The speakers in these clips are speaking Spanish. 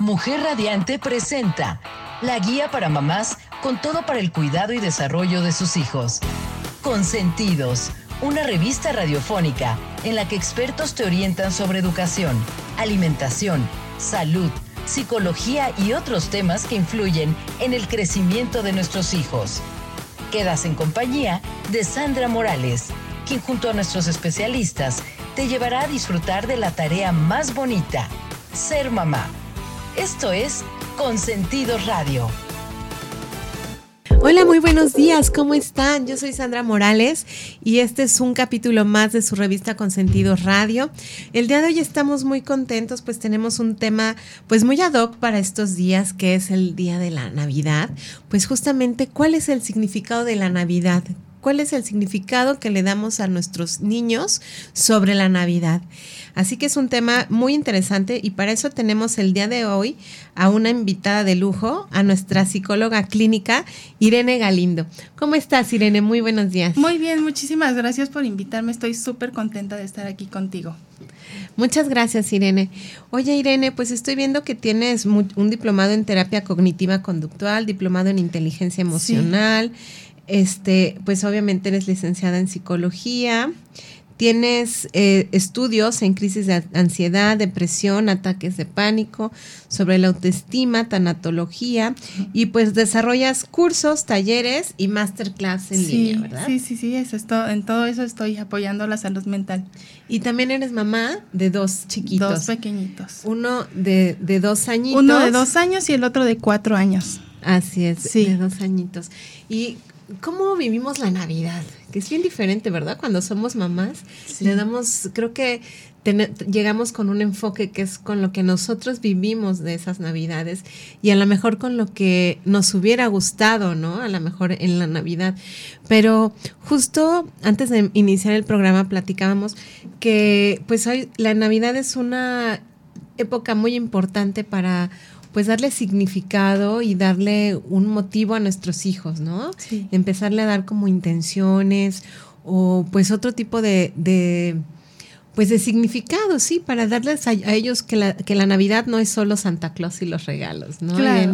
Mujer Radiante presenta la guía para mamás con todo para el cuidado y desarrollo de sus hijos. Consentidos, una revista radiofónica en la que expertos te orientan sobre educación, alimentación, salud, psicología y otros temas que influyen en el crecimiento de nuestros hijos. Quedas en compañía de Sandra Morales, quien junto a nuestros especialistas te llevará a disfrutar de la tarea más bonita, ser mamá. Esto es Consentido Radio. Hola, muy buenos días, ¿cómo están? Yo soy Sandra Morales y este es un capítulo más de su revista Consentido Radio. El día de hoy estamos muy contentos, pues tenemos un tema pues muy ad hoc para estos días, que es el día de la Navidad. Pues justamente, ¿cuál es el significado de la Navidad? Cuál es el significado que le damos a nuestros niños sobre la Navidad. Así que es un tema muy interesante y para eso tenemos el día de hoy a una invitada de lujo, a nuestra psicóloga clínica, Irene Galindo. ¿Cómo estás, Irene? Muy buenos días. Muy bien, muchísimas gracias por invitarme. Estoy súper contenta de estar aquí contigo. Muchas gracias, Irene. Oye, Irene, pues estoy viendo que tienes un diplomado en terapia cognitiva conductual, diplomado en inteligencia emocional. Este, pues obviamente eres licenciada en psicología, tienes eh, estudios en crisis de ansiedad, depresión, ataques de pánico, sobre la autoestima, tanatología, y pues desarrollas cursos, talleres y masterclass en línea, ¿verdad? Sí, sí, sí, eso es en todo eso estoy apoyando la salud mental. Y también eres mamá de dos chiquitos. Dos pequeñitos. Uno de, de dos añitos. Uno de dos años y el otro de cuatro años. Así es, sí. de dos añitos. Y cómo vivimos la Navidad, que es bien diferente, ¿verdad? Cuando somos mamás, le damos, creo que llegamos con un enfoque que es con lo que nosotros vivimos de esas Navidades y a lo mejor con lo que nos hubiera gustado, ¿no? A lo mejor en la Navidad. Pero justo antes de iniciar el programa platicábamos que pues hoy la Navidad es una época muy importante para pues darle significado y darle un motivo a nuestros hijos, ¿no? Sí. Empezarle a dar como intenciones o pues otro tipo de, de pues de significado, sí, para darles a, ellos que la, que la Navidad no es solo Santa Claus y los regalos, ¿no? Claro.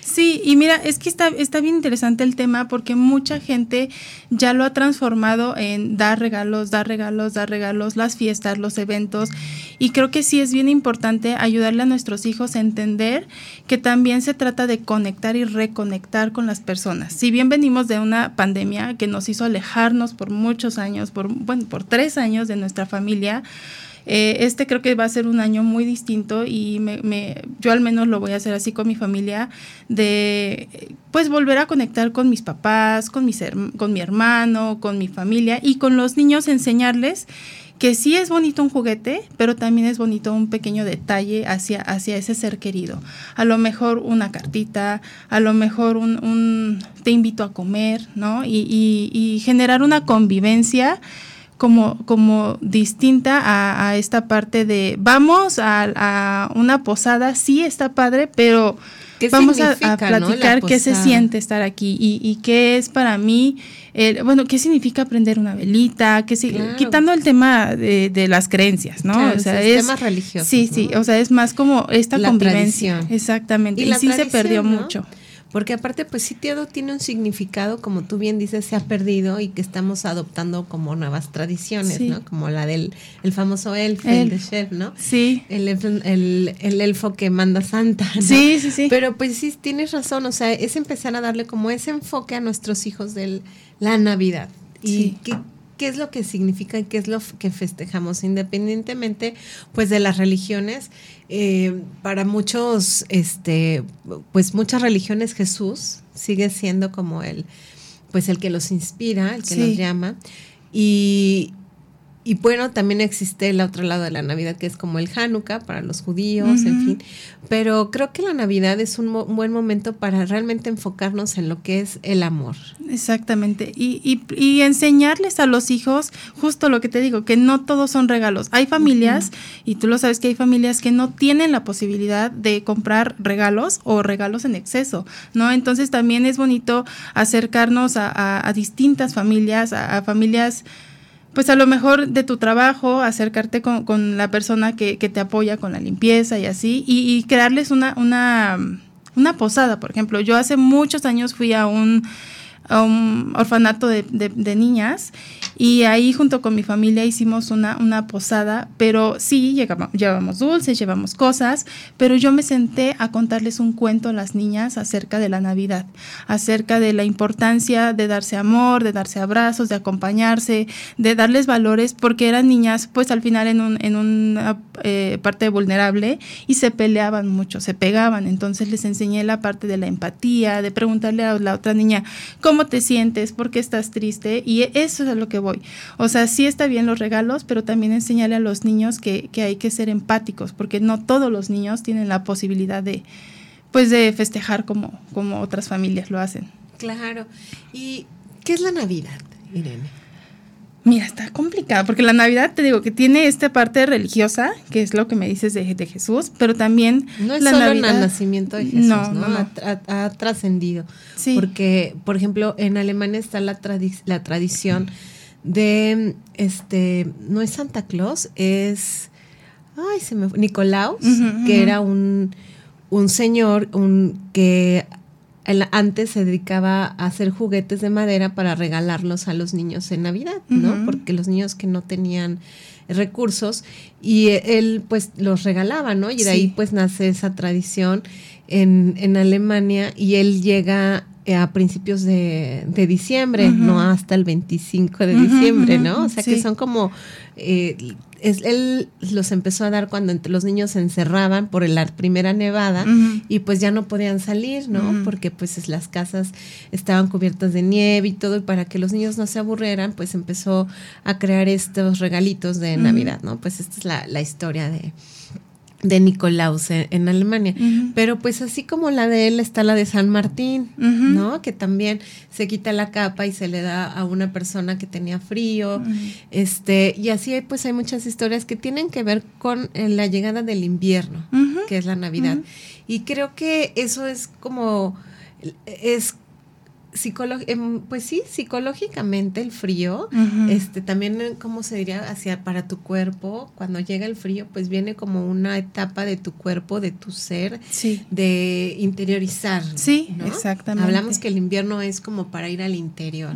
Sí, y mira, es que está, está bien interesante el tema porque mucha gente ya lo ha transformado en dar regalos, dar regalos, dar regalos, las fiestas, los eventos. Y creo que sí es bien importante ayudarle a nuestros hijos a entender que también se trata de conectar y reconectar con las personas. Si bien venimos de una pandemia que nos hizo alejarnos por muchos años, por, bueno, por tres años de nuestra familia, eh, este creo que va a ser un año muy distinto y me, yo al menos lo voy a hacer así con mi familia, de pues volver a conectar con mis papás, con, mis, con mi hermano, con mi familia y con los niños enseñarles que sí es bonito un juguete, pero también es bonito un pequeño detalle hacia, hacia ese ser querido. A lo mejor una cartita, a lo mejor un, te invito a comer, ¿no? Y, y generar una convivencia como, como distinta a, esta parte de vamos a, una posada, sí está padre, pero vamos a, platicar qué se siente estar aquí y, y qué es para mí, bueno, qué significa prender una velita, qué quitando el tema de, las creencias, ¿no? o sea, es, tema religioso. Sí, sí, o sea, es más como esta convivencia. Exactamente. Y, sí se perdió mucho. Porque aparte, pues sí, todo tiene un significado, como tú bien dices, se ha perdido y que estamos adoptando como nuevas tradiciones, ¿no? Como la del el famoso elfo, el, de chef, ¿no? Sí. El, el, el, elfo que manda Santa, ¿no? Sí, sí, sí. Pero pues sí, tienes razón, o sea, es empezar a darle como ese enfoque a nuestros hijos de la Navidad. Y sí. que qué es lo que significa y qué es lo que festejamos, independientemente pues de las religiones. Eh, para muchos, este, pues muchas religiones Jesús sigue siendo como el, pues el que los inspira, el que los llama. Y, y bueno, también existe el otro lado de la Navidad, que es como el Hanukkah para los judíos, en fin. Pero creo que la Navidad es un, buen momento para realmente enfocarnos en lo que es el amor. Exactamente. Y, y, enseñarles a los hijos justo lo que te digo, que no todos son regalos. Hay familias, y tú lo sabes que hay familias que no tienen la posibilidad de comprar regalos o regalos en exceso, ¿no? Entonces también es bonito acercarnos a, distintas familias, a familias pues a lo mejor de tu trabajo, acercarte con, la persona que, te apoya con la limpieza y así, y, y crearles una, una, una posada, por ejemplo. Yo hace muchos años fui a un un orfanato de, de, niñas y ahí junto con mi familia hicimos una, una posada, pero sí, llegamos, llevamos dulces, llevamos cosas, pero yo me senté a contarles un cuento a las niñas acerca de la Navidad, acerca de la importancia de darse amor, de darse abrazos, de acompañarse, de darles valores, porque eran niñas pues al final en, un, en una eh, parte vulnerable y se peleaban mucho, se pegaban, entonces les enseñé la parte de la empatía, de preguntarle a la otra niña, ¿cómo cómo te sientes, por qué estás triste y eso es a lo que voy. O sea, sí está bien los regalos, pero también enseñarle a los niños que, que hay que ser empáticos, porque no todos los niños tienen la posibilidad de, pues, de festejar como, como otras familias lo hacen. Claro. ¿Y qué es la Navidad, Irene? Mira, está complicado, porque la Navidad, te digo, que tiene esta parte religiosa, que es lo que me dices de, de Jesús, pero también... No es solo el nacimiento de Jesús, ¿no? no, Ha, trascendido. Sí. Porque, por ejemplo, en Alemania está la, la tradición de, este, no es Santa Claus, es, ay, se me fue, Nicolaus, que era un, un señor un, que antes se dedicaba a hacer juguetes de madera para regalarlos a los niños en Navidad, ¿no? Porque los niños que no tenían recursos y él pues los regalaba, ¿no? Y de ahí pues nace esa tradición en, en Alemania y él llega a principios de, de diciembre, no hasta el 25 de diciembre, ¿no? O sea que son como, eh, él los empezó a dar cuando entre los niños se encerraban por la primera nevada y pues ya no podían salir, ¿no? Porque pues las casas estaban cubiertas de nieve y todo y para que los niños no se aburrieran, pues empezó a crear estos regalitos de Navidad, ¿no? Pues esta es la, la historia de, de Nicolaus en, Alemania. Pero pues así como la de él está la de San Martín, ¿no? Que también se quita la capa y se le da a una persona que tenía frío. Este, y así pues hay muchas historias que tienen que ver con eh, la llegada del invierno, que es la Navidad. Y creo que eso es como es pues sí, psicológicamente el frío, este también eh, cómo se diría hacia para tu cuerpo, cuando llega el frío, pues viene como una etapa de tu cuerpo, de tu ser, de interiorizar. Sí, exactamente. Hablamos que el invierno es como para ir al interior.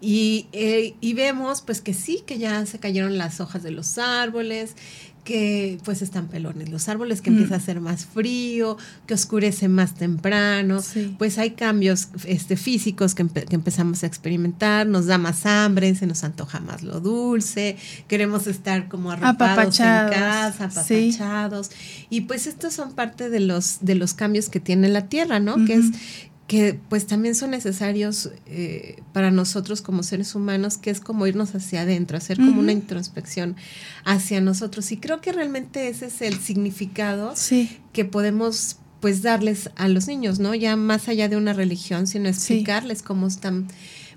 y, eh, y vemos pues que sí, que ya se cayeron las hojas de los árboles, que pues están pelones. Los árboles, que empieza a ser más frío, que oscurece más temprano, pues hay cambios este, físicos que, empezamos a experimentar, nos da más hambre, se nos antoja más lo dulce, queremos estar como arropados en casa, apapachados, y pues estos son parte de los, de los cambios que tiene la Tierra, ¿no? Que es que pues también son necesarios eh, para nosotros como seres humanos, que es como irnos hacia adentro, hacer como una introspección hacia nosotros. Y creo que realmente ese es el significado que podemos pues darles a los niños, ¿no? Ya más allá de una religión, sino explicarles cómo están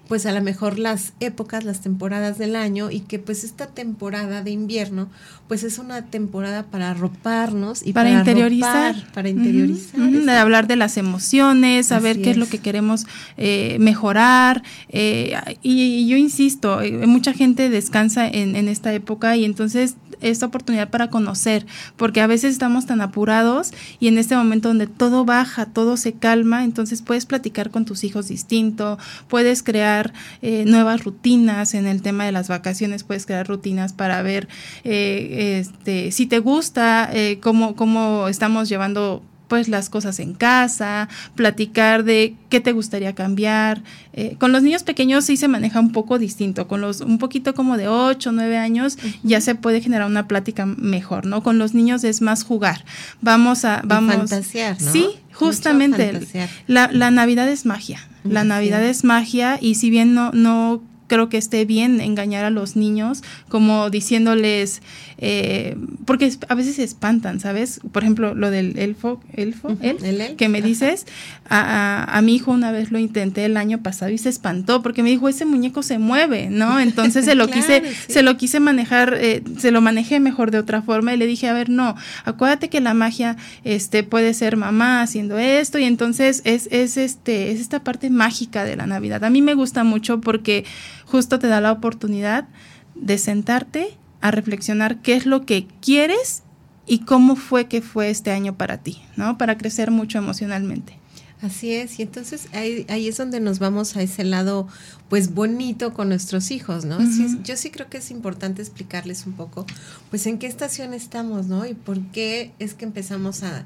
pues a lo mejor las épocas, las temporadas del año y que pues esta temporada de invierno pues es una temporada para arroparnos y para, interiorizar, para interiorizar. de hablar de las emociones, saber qué es. lo que queremos eh, mejorar eh, y, yo insisto, eh, mucha gente descansa en, en esta época y entonces esta oportunidad para conocer, porque a veces estamos tan apurados y en este momento donde todo baja, todo se calma, entonces puedes platicar con tus hijos distinto, puedes crear eh, nuevas rutinas en el tema de las vacaciones, puedes crear rutinas para ver eh, este, si te gusta, eh, cómo, cómo estamos llevando pues las cosas en casa, platicar de qué te gustaría cambiar. Eh, con los niños pequeños sí se maneja un poco distinto, con los un poquito como de 8 o 9 años ya se puede generar una plática mejor, ¿no? Con los niños es más jugar. Vamos a... Vamos, fantasear, ¿no? Sí, justamente. La, la Navidad es magia. La Navidad es magia y si bien no, no creo que esté bien engañar a los niños como diciéndoles, eh, porque a veces se espantan, ¿sabes? Por ejemplo, lo del elfo, elfo, el, que me dices, a, mi hijo una vez lo intenté el año pasado y se espantó porque me dijo, ese muñeco se mueve, ¿no? Entonces se lo quise, se lo quise manejar, eh, se lo manejé mejor de otra forma y le dije, a ver, no, acuérdate que la magia este, puede ser mamá haciendo esto y entonces es, es, este, es esta parte mágica de la Navidad. A mí me gusta mucho porque justo te da la oportunidad de sentarte a reflexionar qué es lo que quieres y cómo fue que fue este año para ti, ¿no? Para crecer mucho emocionalmente. Así es, y entonces ahí, ahí, es donde nos vamos a ese lado, pues bonito con nuestros hijos, ¿no? yo sí creo que es importante explicarles un poco, pues en qué estación estamos, ¿no? Y por qué es que empezamos a,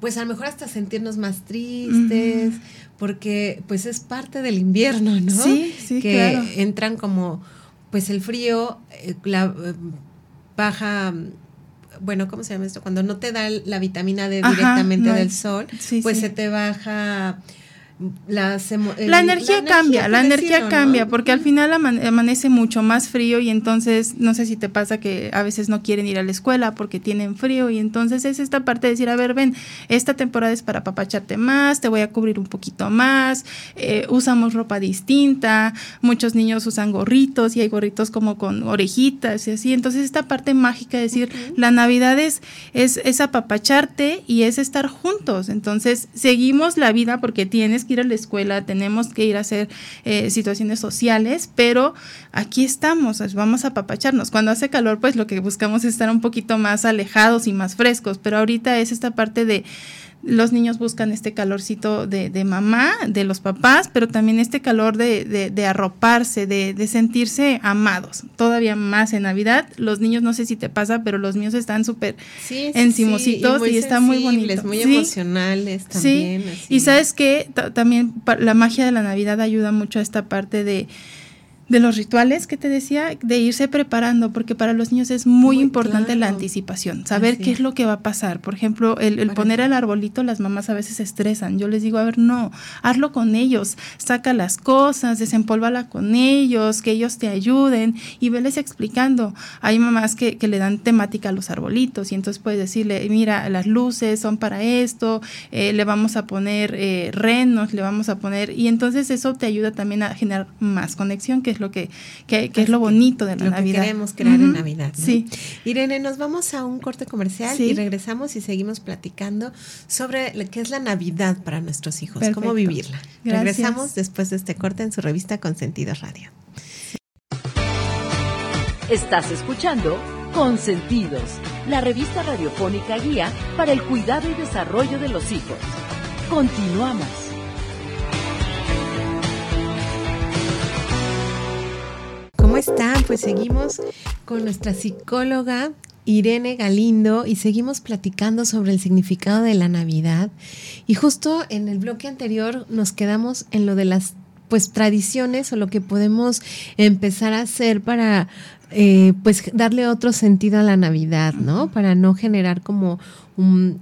pues a lo mejor hasta sentirnos más tristes, porque pues es parte del invierno, ¿no? Sí, sí, que entran como, pues el frío, eh, la eh, baja bueno, ¿cómo se llama esto? Cuando no te da la vitamina D directamente del sol, pues se te baja la energía cambia, la energía cambia, porque al final amanece mucho más frío y entonces no sé si te pasa que a veces no quieren ir a la escuela porque tienen frío y entonces es esta parte de decir, a ver, ven, esta temporada es para papacharte más, te voy a cubrir un poquito más, eh, usamos ropa distinta, muchos niños usan gorritos y hay gorritos como con orejitas y así, entonces esta parte mágica de decir, la Navidad es, es, es apapacharte y es estar juntos, entonces seguimos la vida porque tienes que ir a la escuela, tenemos que ir a hacer eh, situaciones sociales, pero aquí estamos, vamos a apapacharnos. Cuando hace calor, pues lo que buscamos es estar un poquito más alejados y más frescos, pero ahorita es esta parte de los niños buscan este calorcito de, de, mamá, de los papás, pero también este calor de, de, arroparse, de, sentirse amados. Todavía más en Navidad. Los niños, no sé si te pasa, pero los niños están súper sí, encimositos y, están muy bonitos. Muy emocionales también. Y sabes que también la magia de la Navidad ayuda mucho a esta parte de de los rituales que te decía, de irse preparando, porque para los niños es muy, importante la anticipación, saber qué es. lo que va a pasar. Por ejemplo, el, poner el arbolito, las mamás a veces se estresan. Yo les digo, a ver, no, hazlo con ellos, saca las cosas, desempólvala con ellos, que ellos te ayuden y veles explicando. Hay mamás que, que le dan temática a los arbolitos y entonces puedes decirle, mira, las luces son para esto, eh, le vamos a poner eh, renos, le vamos a poner, y entonces eso te ayuda también a generar más conexión, que lo que, es lo bonito de la Navidad. Que queremos crear en Navidad. Sí. Irene, nos vamos a un corte comercial y regresamos y seguimos platicando sobre lo que es la Navidad para nuestros hijos, cómo vivirla. Regresamos después de este corte en su revista Consentidos Radio. Estás escuchando Consentidos, la revista radiofónica guía para el cuidado y desarrollo de los hijos. Continuamos. Están? Pues seguimos con nuestra psicóloga Irene Galindo y seguimos platicando sobre el significado de la Navidad. Y justo en el bloque anterior nos quedamos en lo de las pues tradiciones o lo que podemos empezar a hacer para eh, pues darle otro sentido a la Navidad, ¿no? Para no generar como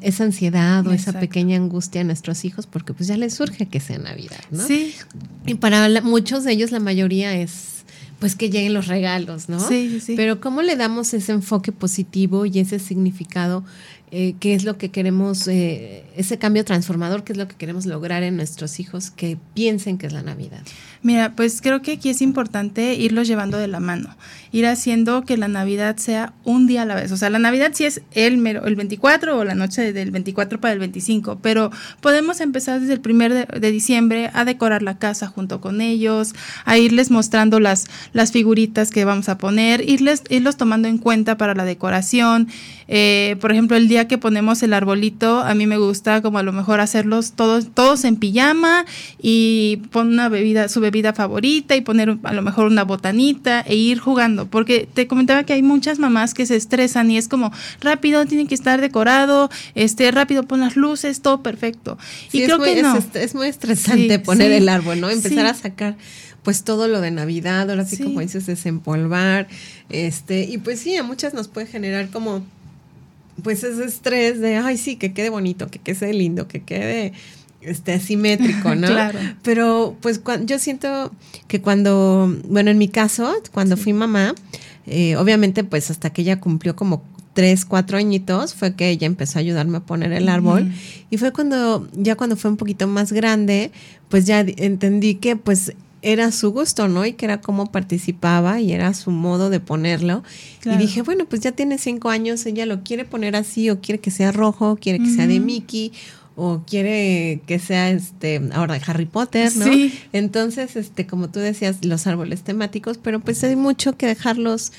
esa ansiedad o esa pequeña angustia a nuestros hijos, porque pues ya les surge que sea Navidad, ¿no? Sí. Y para muchos de ellos la mayoría es pues que lleguen los regalos, ¿no? Sí, sí. Pero ¿cómo le damos ese enfoque positivo y ese significado? Eh, ¿Qué es lo que queremos, eh, ese cambio transformador, qué es lo que queremos lograr en nuestros hijos que piensen que es la Navidad? Mira, pues creo que aquí es importante irlos llevando de la mano, ir haciendo que la Navidad sea un día a la vez. O sea, la Navidad sí es el, mero, el 24 o la noche del 24 para el 25, pero podemos empezar desde el primer de, diciembre a decorar la casa junto con ellos, a irles mostrando las, las figuritas que vamos a poner, irles, irlos tomando en cuenta para la decoración. Eh, por ejemplo, el día que ponemos el arbolito, a mí me gusta como a lo mejor hacerlos todos, todos en pijama y poner una bebida, su bebida favorita y poner a lo mejor una botanita e ir jugando, porque te comentaba que hay muchas mamás que se estresan y es como rápido, tiene que estar decorado, este rápido pon las luces, todo perfecto. y creo que no. Es, muy estresante poner el árbol, ¿no? Empezar a sacar pues todo lo de Navidad, ahora sí, como dices, desempolvar, este, y pues sí, a muchas nos puede generar como pues ese estrés de, ay, sí, que quede bonito, que quede lindo, que quede este, asimétrico, ¿no? claro. Pero pues yo siento que cuando, bueno, en mi caso, cuando fui mamá, eh, obviamente pues hasta que ella cumplió como tres, cuatro añitos, fue que ella empezó a ayudarme a poner el árbol. Y fue cuando, ya cuando fue un poquito más grande, pues ya entendí que pues era su gusto, ¿no? Y que era cómo participaba y era su modo de ponerlo. Y dije, bueno, pues ya tiene cinco años, ella lo quiere poner así o quiere que sea rojo, quiere que sea de Mickey o quiere que sea este ahora Harry Potter, ¿no? Sí. Entonces, este, como tú decías, los árboles temáticos, pero pues hay mucho que dejarlos,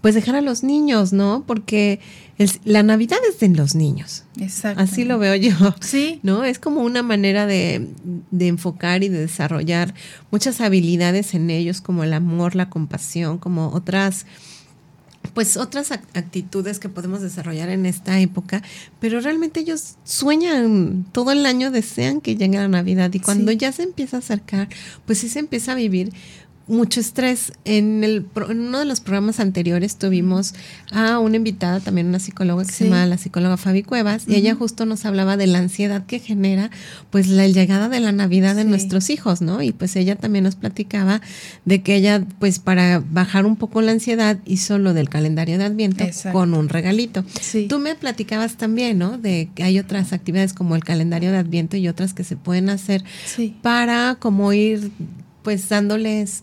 pues dejar a los niños, ¿no? Porque el- la Navidad es de los niños. Exacto. Así lo veo yo. Sí. ¿No? Es como una manera de, de enfocar y de desarrollar muchas habilidades en ellos, como el amor, la compasión, como otras, pues otras ac- actitudes que podemos desarrollar en esta época, pero realmente ellos sueñan todo el año, desean que llegue la Navidad y cuando Sí. ya se empieza a acercar, pues sí se empieza a vivir mucho estrés. En, el, en uno de los programas anteriores tuvimos a una invitada, también una psicóloga que se llama la psicóloga Fabi Cuevas, y ella justo nos hablaba de la ansiedad que genera pues la llegada de la Navidad de nuestros hijos, ¿no? Y pues ella también nos platicaba de que ella pues para bajar un poco la ansiedad hizo lo del calendario de Adviento Exacto. con un regalito. Sí. Tú me platicabas también, ¿no? De que hay otras actividades como el calendario de Adviento y otras que se pueden hacer Sí. para como ir pues dándoles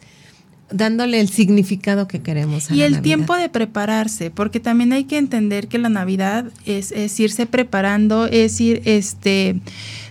dándole el significado que queremos. A Y la el Navidad. tiempo de prepararse, porque también hay que entender que la Navidad es, es irse preparando, es ir este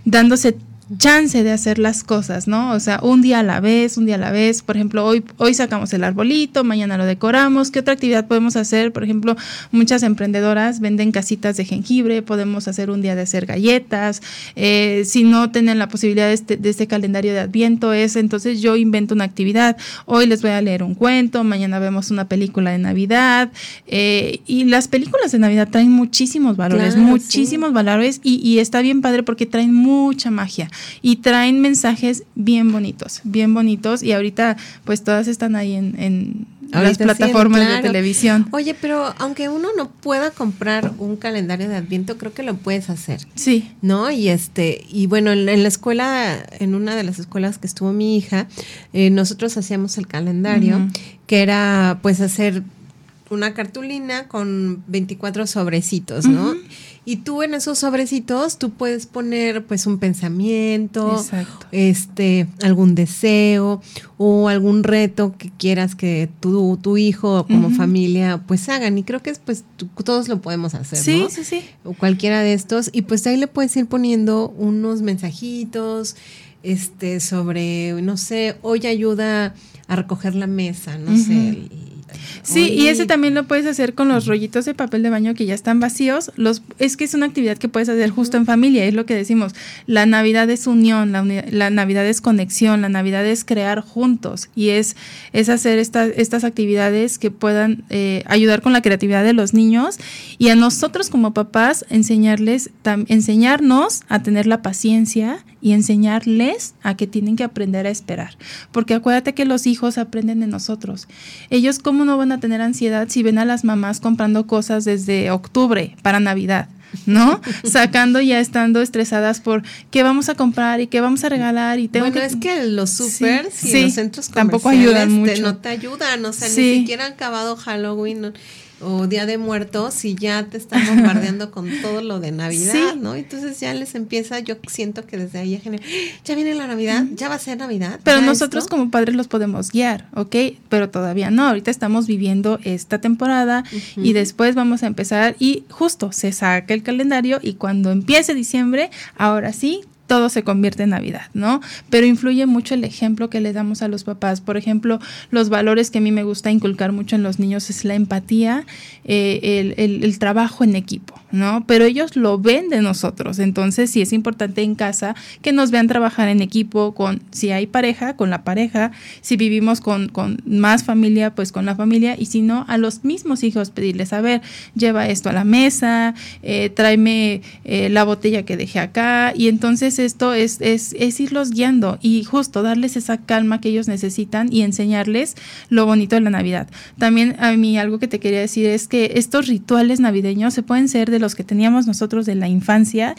dándose chance de hacer las cosas, ¿no? O sea, un día a la vez, un día a la vez. Por ejemplo, hoy, hoy sacamos el arbolito, mañana lo decoramos. ¿Qué otra actividad podemos hacer? Por ejemplo, muchas emprendedoras venden casitas de jengibre, podemos hacer un día de hacer galletas. Eh, si no tienen la posibilidad de este, de este calendario de adviento, es entonces yo invento una actividad. Hoy les voy a leer un cuento, mañana vemos una película de Navidad. eh, y las películas de Navidad traen muchísimos valores, Claro, muchísimos valores y, y está bien padre porque traen mucha magia y traen mensajes bien bonitos, bien bonitos y ahorita pues todas están ahí en, en las sí, plataformas de televisión. Oye, pero aunque uno no pueda comprar un calendario de Adviento, creo que lo puedes hacer. Sí, ¿no? Y este, y bueno, en, en la escuela, en una de las escuelas que estuvo mi hija, eh, nosotros hacíamos el calendario, que era pues hacer una cartulina con 24 sobrecitos, ¿no? Y tú en esos sobrecitos, tú puedes poner pues un pensamiento, Exacto. este, algún deseo o algún reto que quieras que tu, tu hijo o como familia pues hagan. Y creo que es pues tú- todos lo podemos hacer, sí, ¿no? sí, sí. o cualquiera de estos y pues ahí le puedes ir poniendo unos mensajitos este sobre no sé hoy ayuda a recoger la mesa no sé Sí, y ese también lo puedes hacer con los rollitos de papel de baño que ya están vacíos. Los, es que es una actividad que puedes hacer justo en familia, es lo que decimos. La Navidad es unión, la, uni- la Navidad es conexión, la Navidad es crear juntos y es, es hacer esta- estas actividades que puedan eh, ayudar con la creatividad de los niños y a nosotros como papás enseñarles, enseñarnos a tener la paciencia y enseñarles a que tienen que aprender a esperar. Porque acuérdate que los hijos aprenden de nosotros. Ellos, ¿cómo no van a tener ansiedad si ven a las mamás comprando cosas desde octubre para Navidad? ¿No? Sacando ya estando estresadas por qué vamos a comprar y qué vamos a regalar y tengo bueno, que... es que los supers Sí, y sí, los centros tampoco comerciales ayudan te- mucho. no te ayudan, o sea, Sí. ni siquiera han acabado Halloween o Día de Muertos y ya te están bombardeando con todo lo de Navidad, Sí. ¿no? Entonces ya les empieza, yo siento que desde ahí ya genera, ya viene la Navidad, ya va a ser Navidad. Pero ¿Ya nosotros esto? como padres los podemos guiar, ¿ok? Pero todavía no, ahorita estamos viviendo esta temporada y después vamos a empezar y justo se saca el calendario y cuando empiece diciembre, ahora sí. Todo se convierte en Navidad, ¿no? Pero influye mucho el ejemplo que le damos a los papás. Por ejemplo, los valores que a mí me gusta inculcar mucho en los niños es la empatía, eh, el, el- trabajo en equipo, ¿no? Pero ellos lo ven de nosotros. Entonces, sí es importante en casa que nos vean trabajar en equipo, con si hay pareja, con la pareja, si vivimos con, con más familia, pues con la familia, y si no, a los mismos hijos pedirles, a ver, lleva esto a la mesa, eh, tráeme eh, la botella que dejé acá, y entonces esto es, es, es irlos guiando y justo darles esa calma que ellos necesitan y enseñarles lo bonito de la Navidad. También a mí algo que te quería decir es que estos rituales navideños se pueden ser de los que teníamos nosotros de la infancia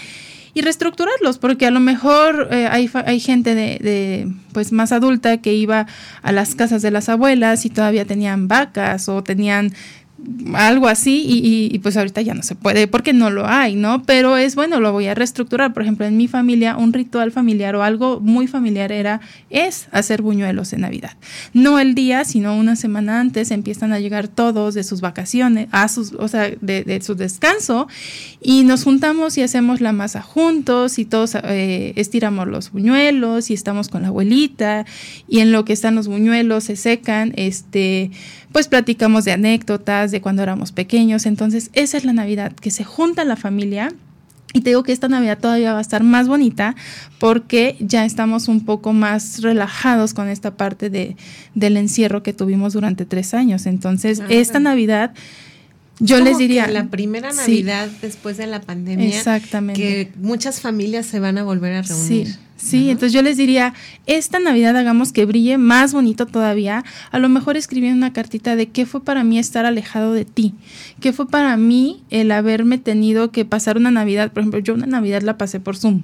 y reestructurarlos, porque a lo mejor eh, hay, hay gente de, de, pues más adulta que iba a las casas de las abuelas y todavía tenían vacas o tenían algo así y, pues ahorita ya no se puede porque no lo hay, ¿no? Pero es bueno, lo voy a reestructurar. Por ejemplo, en mi familia un ritual familiar o algo muy familiar era, es hacer buñuelos en Navidad. No el día, sino una semana antes empiezan a llegar todos de sus vacaciones, a sus, o sea, de, su descanso y nos juntamos y hacemos la masa juntos y todos eh, estiramos los buñuelos y estamos con la abuelita y en lo que están los buñuelos se secan, este pues platicamos de anécdotas, de cuando éramos pequeños. Entonces, esa es la Navidad, que se junta la familia. Y te digo que esta Navidad todavía va a estar más bonita porque ya estamos un poco más relajados con esta parte de, del encierro que tuvimos durante tres años. Entonces, esta Navidad... Yo les diría. la primera Navidad después de la pandemia. Exactamente. Que muchas familias se van a volver a reunir. Sí. Sí, entonces yo les diría, esta Navidad hagamos que brille más bonito todavía. A lo mejor escribiendo una cartita de qué fue para mí estar alejado de ti, qué fue para mí el haberme tenido que pasar una Navidad. Por ejemplo, yo una Navidad la pasé por Zoom.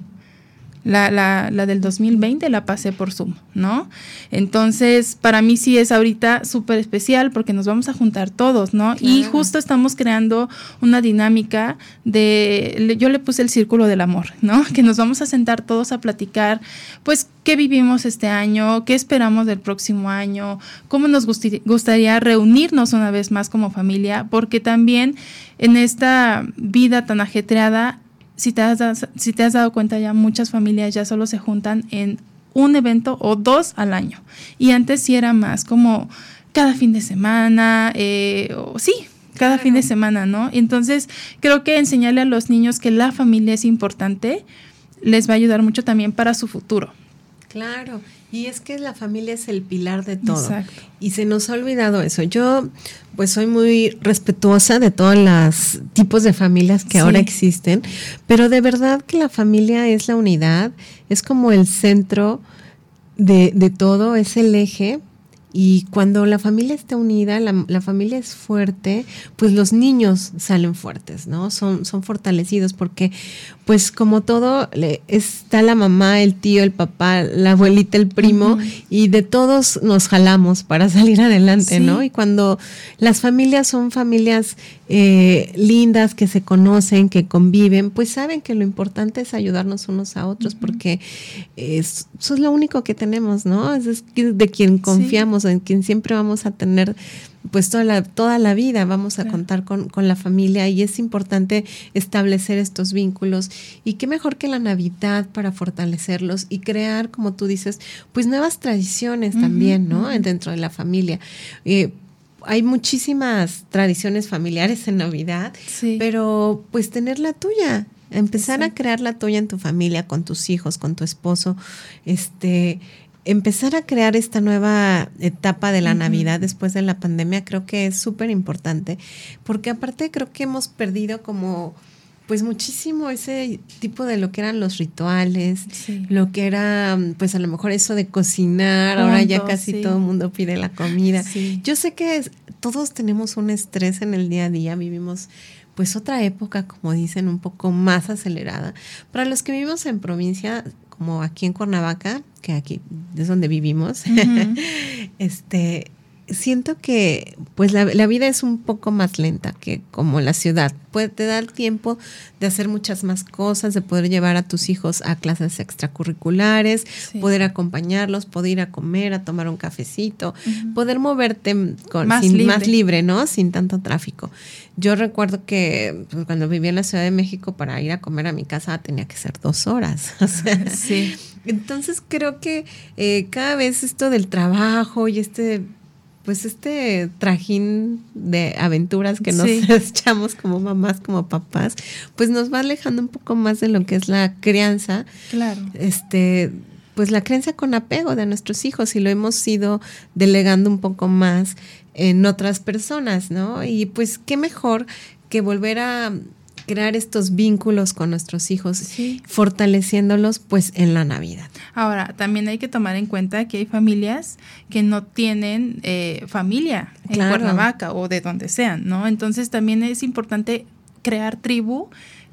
La, la, la, del 2020 la pasé por Zoom, ¿no? Entonces, para mí sí es ahorita súper especial porque nos vamos a juntar todos, ¿no? Y justo estamos creando una dinámica de, yo le puse el círculo del amor, ¿no? Que nos vamos a sentar todos a platicar, pues, qué vivimos este año, qué esperamos del próximo año, cómo nos gustaría reunirnos una vez más como familia, porque también en esta vida tan ajetreada si te, has, si te has dado cuenta ya muchas familias ya solo se juntan en un evento o dos al año. Y antes sí era más como cada fin de semana, eh, o sí, cada fin de semana, ¿no? Entonces creo que enseñarle a los niños que la familia es importante les va a ayudar mucho también para su futuro. Claro, y es que la familia es el pilar de todo. Exacto. Y se nos ha olvidado eso. Yo pues soy muy respetuosa de todos los tipos de familias que ahora existen, pero de verdad que la familia es la unidad, es como el centro de, de todo, es el eje y cuando la familia está unida, la, familia es fuerte, pues los niños salen fuertes, ¿no? Son, son fortalecidos porque, pues como todo, está la mamá, el tío, el papá, la abuelita, el primo, y de todos nos jalamos para salir adelante, ¿no? Y cuando las familias son familias eh, lindas, que se conocen, que conviven, pues saben que lo importante es ayudarnos unos a otros, porque eso es lo único que tenemos, ¿no? Es de quien confiamos en quien siempre vamos a tener pues toda la, toda la vida vamos a contar con, la familia y es importante establecer estos vínculos. Y qué mejor que la Navidad para fortalecerlos y crear, como tú dices, pues nuevas tradiciones también, ¿no? Dentro de la familia. Eh, hay muchísimas tradiciones familiares en Navidad, pero pues tener la tuya, empezar a crear la tuya en tu familia, con tus hijos, con tu esposo, este, empezar a crear esta nueva etapa de la Navidad después de la pandemia creo que es súper importante, porque aparte creo que hemos perdido como pues muchísimo ese tipo de lo que eran los rituales, lo que era pues a lo mejor eso de cocinar, ahora ya casi todo el mundo pide la comida. Yo sé que todos tenemos un estrés en el día a día, vivimos pues otra época, como dicen, un poco más acelerada. Para los que vivimos en provincia, como aquí en Cuernavaca, que aquí es donde vivimos, este, siento que pues la, vida es un poco más lenta que como la ciudad. Puede, te dar tiempo de hacer muchas más cosas, de poder llevar a tus hijos a clases extracurriculares, poder acompañarlos, poder ir a comer, a tomar un cafecito, poder moverte con, más, libre. más libre, ¿no? Sin tanto tráfico. Yo recuerdo que pues, cuando vivía en la Ciudad de México para ir a comer a mi casa tenía que ser dos horas. sí. Entonces creo que eh, cada vez esto del trabajo y este pues este trajín de aventuras que nos echamos como mamás, como papás, pues nos va alejando un poco más de lo que es la crianza. Claro. Este, pues la crianza con apego de nuestros hijos y lo hemos ido delegando un poco más en otras personas, ¿no? Y pues qué mejor que volver a crear estos vínculos con nuestros hijos, fortaleciéndolos pues en la Navidad. Ahora, también hay que tomar en cuenta que hay familias que no tienen eh, familia en Cuernavaca o de donde sean, ¿no? Entonces también es importante crear tribu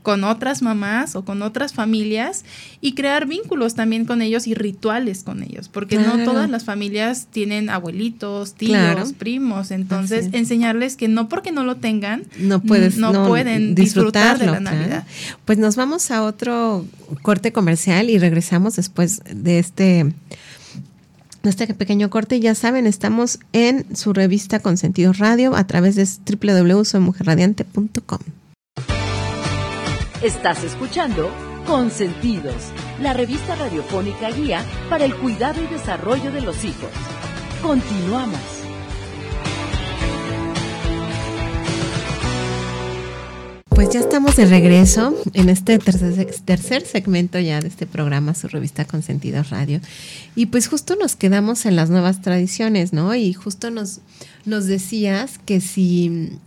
con otras mamás o con otras familias y crear vínculos también con ellos y rituales con ellos, porque no todas las familias tienen abuelitos, tíos, primos, entonces enseñarles que no porque no lo tengan, no, puedes, no, pueden disfrutar de la Navidad. Pues nos vamos a otro corte comercial y regresamos después de este este pequeño corte. Ya saben, estamos en su revista Consentido Radio a través de www.soymujerradiante.com. Estás escuchando Consentidos, la revista radiofónica guía para el cuidado y desarrollo de los hijos. Continuamos. Pues ya estamos de regreso en este tercer, segmento ya de este programa, su revista Consentido Radio. Y pues justo nos quedamos en las nuevas tradiciones, ¿no? Y justo nos, nos decías que si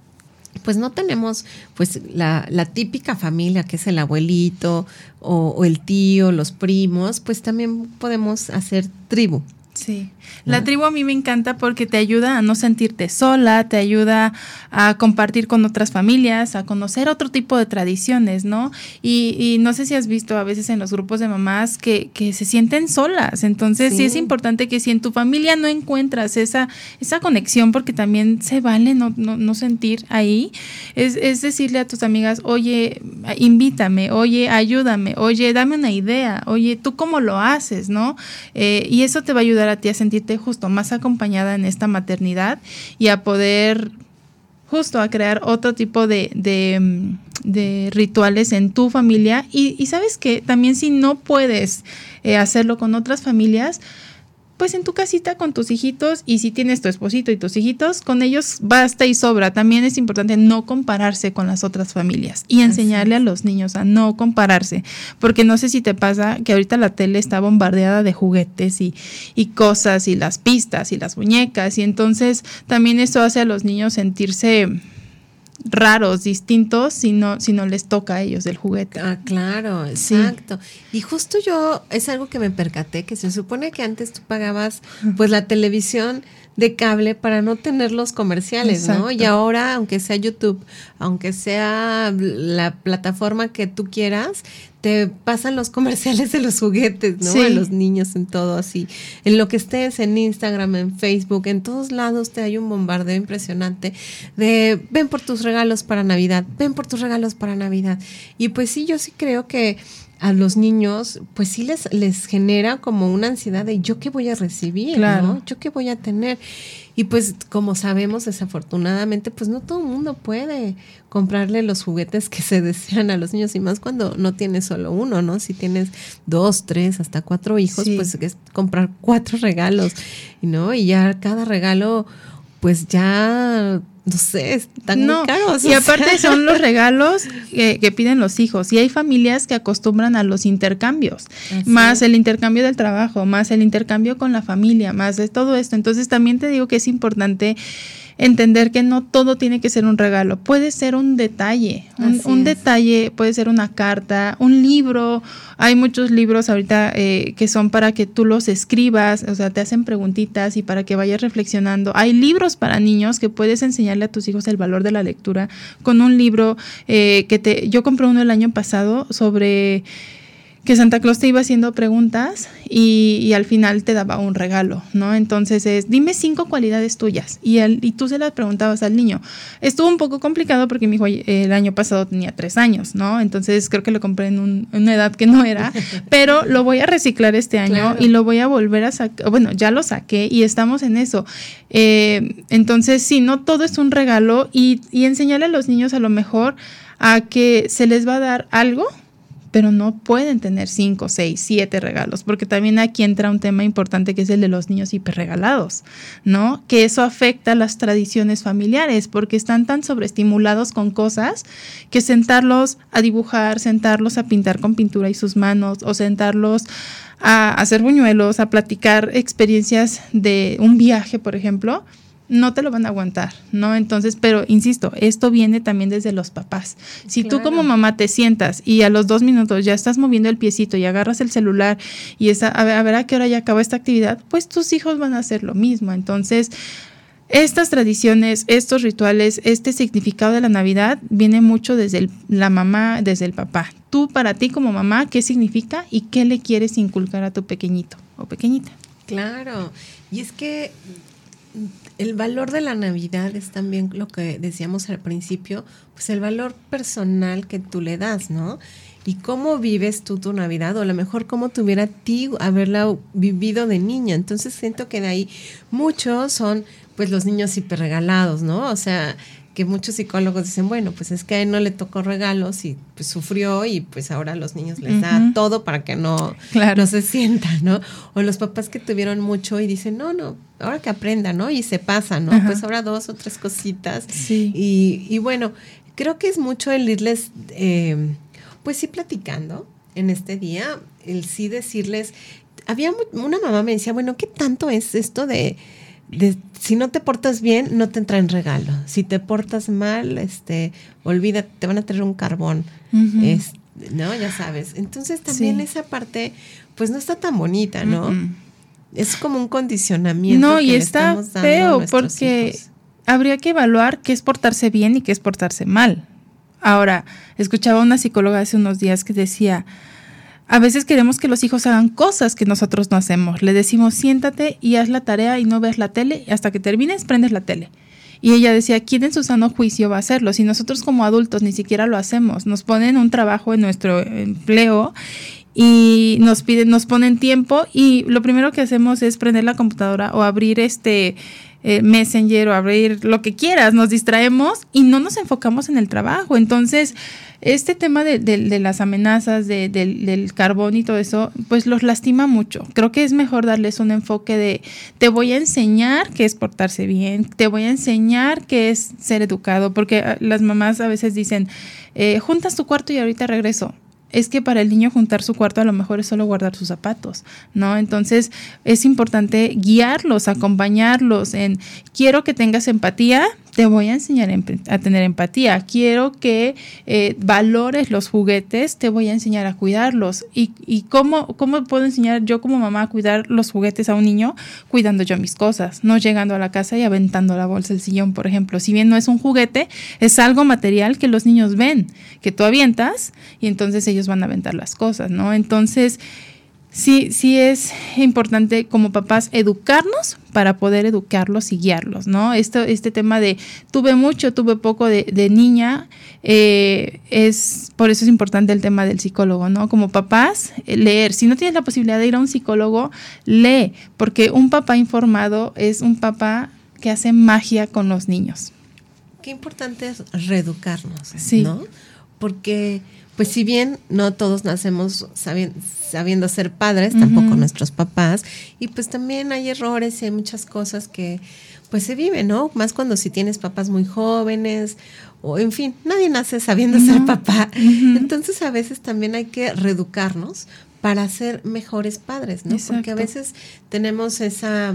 pues no tenemos pues la, típica familia que es el abuelito o, o, el tío, los primos, pues también podemos hacer tribu, Sí, la tribu a mí me encanta porque te ayuda a no sentirte sola, te ayuda a compartir con otras familias, a conocer otro tipo de tradiciones, ¿no? Y, no sé si has visto a veces en los grupos de mamás que, se sienten solas, entonces sí. es importante que si en tu familia no encuentras esa, esa conexión, porque también se vale no, no, sentir ahí, es, es decirle a tus amigas, oye, invítame, oye, ayúdame, oye, dame una idea, oye, tú cómo lo haces, ¿no? Eh, y eso te va a ayudar a ti a sentirte justo más acompañada en esta maternidad y a poder justo a crear otro tipo de, de, rituales en tu familia. Y, sabes que también si no puedes eh, hacerlo con otras familias, pues en tu casita con tus hijitos y si tienes tu esposito y tus hijitos, con ellos basta y sobra. También es importante no compararse con las otras familias y enseñarle a los niños a no compararse, porque no sé si te pasa que ahorita la tele está bombardeada de juguetes y, y cosas y las pistas y las muñecas y entonces también eso hace a los niños sentirse raros, distintos, si no, si no les toca a ellos el juguete. Ah, claro, exacto. Y justo yo, es algo que me percaté, que se supone que antes tú pagabas pues la televisión de cable para no tener los comerciales, ¿no? Y ahora, aunque sea YouTube, aunque sea la plataforma que tú quieras, te pasan los comerciales de los juguetes, ¿no? A los niños en todo así. En lo que estés, en Instagram, en Facebook, en todos lados te hay un bombardeo impresionante de ven por tus regalos para Navidad, ven por tus regalos para Navidad. Y pues sí, yo sí creo que a los niños, pues sí les, les genera como una ansiedad de yo qué voy a recibir, ¿no? Yo qué voy a tener. Y pues como sabemos, desafortunadamente, pues no todo el mundo puede comprarle los juguetes que se desean a los niños y más cuando no tienes solo uno, ¿no? Si tienes dos, tres, hasta cuatro hijos, pues es comprar cuatro regalos, ¿no? Y ya cada regalo, pues ya no sé, están muy caros. Y aparte son los regalos que, piden los hijos. Y hay familias que acostumbran a los intercambios, más el intercambio del trabajo, más el intercambio con la familia, más de todo esto. Entonces también te digo que es importante entender que no todo tiene que ser un regalo, puede ser un detalle, un, detalle puede ser una carta, un libro, hay muchos libros ahorita eh, que son para que tú los escribas, o sea, te hacen preguntitas y para que vayas reflexionando. Hay libros para niños que puedes enseñarle a tus hijos el valor de la lectura con un libro eh, que te, yo compré uno el año pasado sobre que Santa Claus te iba haciendo preguntas y, al final te daba un regalo, ¿no? Entonces es, dime cinco cualidades tuyas. Y, él, y tú se las preguntabas al niño. Estuvo un poco complicado porque mi hijo el año pasado tenía tres años, ¿no? Entonces creo que lo compré en una edad que no era, pero lo voy a reciclar este año y lo voy a volver a sacar. Bueno, ya lo saqué y estamos en eso. Eh, entonces, sí, no todo es un regalo y, y enseñarle a los niños a lo mejor a que se les va a dar algo pero no pueden tener cinco, seis, siete regalos, porque también aquí entra un tema importante que es el de los niños hiperregalados, ¿no? Que eso afecta las tradiciones familiares, porque están tan sobreestimulados con cosas que sentarlos a dibujar, sentarlos a pintar con pintura y sus manos, o sentarlos a hacer buñuelos, a platicar experiencias de un viaje, por ejemplo, no te lo van a aguantar, ¿no? Entonces, pero insisto, esto viene también desde los papás. Si tú como mamá te sientas y a los dos minutos ya estás moviendo el piecito y agarras el celular y a, ver, a ver a qué hora ya acaba esta actividad, pues tus hijos van a hacer lo mismo. Entonces, estas tradiciones, estos rituales, este significado de la Navidad viene mucho desde la mamá, desde el papá. Tú para ti como mamá, ¿qué significa y qué le quieres inculcar a tu pequeñito o pequeñita? Claro, y es que el valor de la Navidad es también lo que decíamos al principio, pues el valor personal que tú le das, ¿no? Y cómo vives tú tu Navidad, o a lo mejor cómo tuviera ti haberla vivido de niña. Entonces siento que de ahí muchos son pues los niños hiperregalados, ¿no? O sea, que muchos psicólogos dicen, bueno, pues es que a él no le tocó regalos y pues sufrió y pues ahora a los niños les da todo para que no, no se sientan, ¿no? O los papás que tuvieron mucho y dicen, no, no, ahora que aprenda, ¿no? Y se pasa, ¿no? Pues ahora dos o tres cositas. Sí. Y, y bueno, creo que es mucho el irles, eh, pues sí, platicando en este día, el sí decirles, había una mamá me decía, bueno, ¿qué tanto es esto de si no te portas bien, no te entra en regalo. Si te portas mal, este, olvídate, te van a traer un carbón. ¿No? Ya sabes. Entonces también esa parte, pues no está tan bonita, ¿no? Es como un condicionamiento. No, y está feo porque habría que evaluar qué es portarse bien y qué es portarse mal. Ahora, escuchaba una psicóloga hace unos días que decía, a veces queremos que los hijos hagan cosas que nosotros no hacemos. Le decimos, siéntate y haz la tarea y no ves la tele. Y hasta que termines, prendes la tele. Y ella decía, ¿quién en su sano juicio va a hacerlo? Si nosotros como adultos ni siquiera lo hacemos, nos ponen un trabajo en nuestro empleo y nos piden, nos ponen tiempo y lo primero que hacemos es prender la computadora o abrir este eh, Messenger o abrir lo que quieras, nos distraemos y no nos enfocamos en el trabajo. Entonces, este tema de, de, las amenazas, de, del carbón y todo eso, pues los lastima mucho. Creo que es mejor darles un enfoque de te voy a enseñar qué es portarse bien, te voy a enseñar qué es ser educado, porque ah, las mamás a veces dicen, eh, juntas tu cuarto y ahorita regreso es que para el niño juntar su cuarto a lo mejor es solo guardar sus zapatos, ¿no? Entonces es importante guiarlos, acompañarlos en, quiero que tengas empatía, te voy a enseñar a tener empatía. Quiero que eh, valores los juguetes, te voy a enseñar a cuidarlos. ¿Y, y cómo, cómo, puedo enseñar yo como mamá a cuidar los juguetes a un niño? Cuidando yo mis cosas, no llegando a la casa y aventando la bolsa del sillón, por ejemplo. Si bien no es un juguete, es algo material que los niños ven, que tú avientas y entonces ellos van a aventar las cosas, ¿no? Entonces, sí, sí es importante como papás educarnos para poder educarlos y guiarlos, ¿no? Esto, este tema de tuve mucho, tuve poco de, niña, eh, es por eso es importante el tema del psicólogo, ¿no? Como papás, eh, leer. Si no tienes la posibilidad de ir a un psicólogo, lee, porque un papá informado es un papá que hace magia con los niños. Qué importante es reeducarnos, ¿no? Porque pues si bien no todos nacemos sabiendo, ser padres, tampoco nuestros papás, y pues también hay errores y hay muchas cosas que pues se viven, ¿no? Más cuando si tienes papás muy jóvenes o en fin, nadie nace sabiendo ser papá. Entonces a veces también hay que reeducarnos para ser mejores padres, ¿no? Porque a veces tenemos esa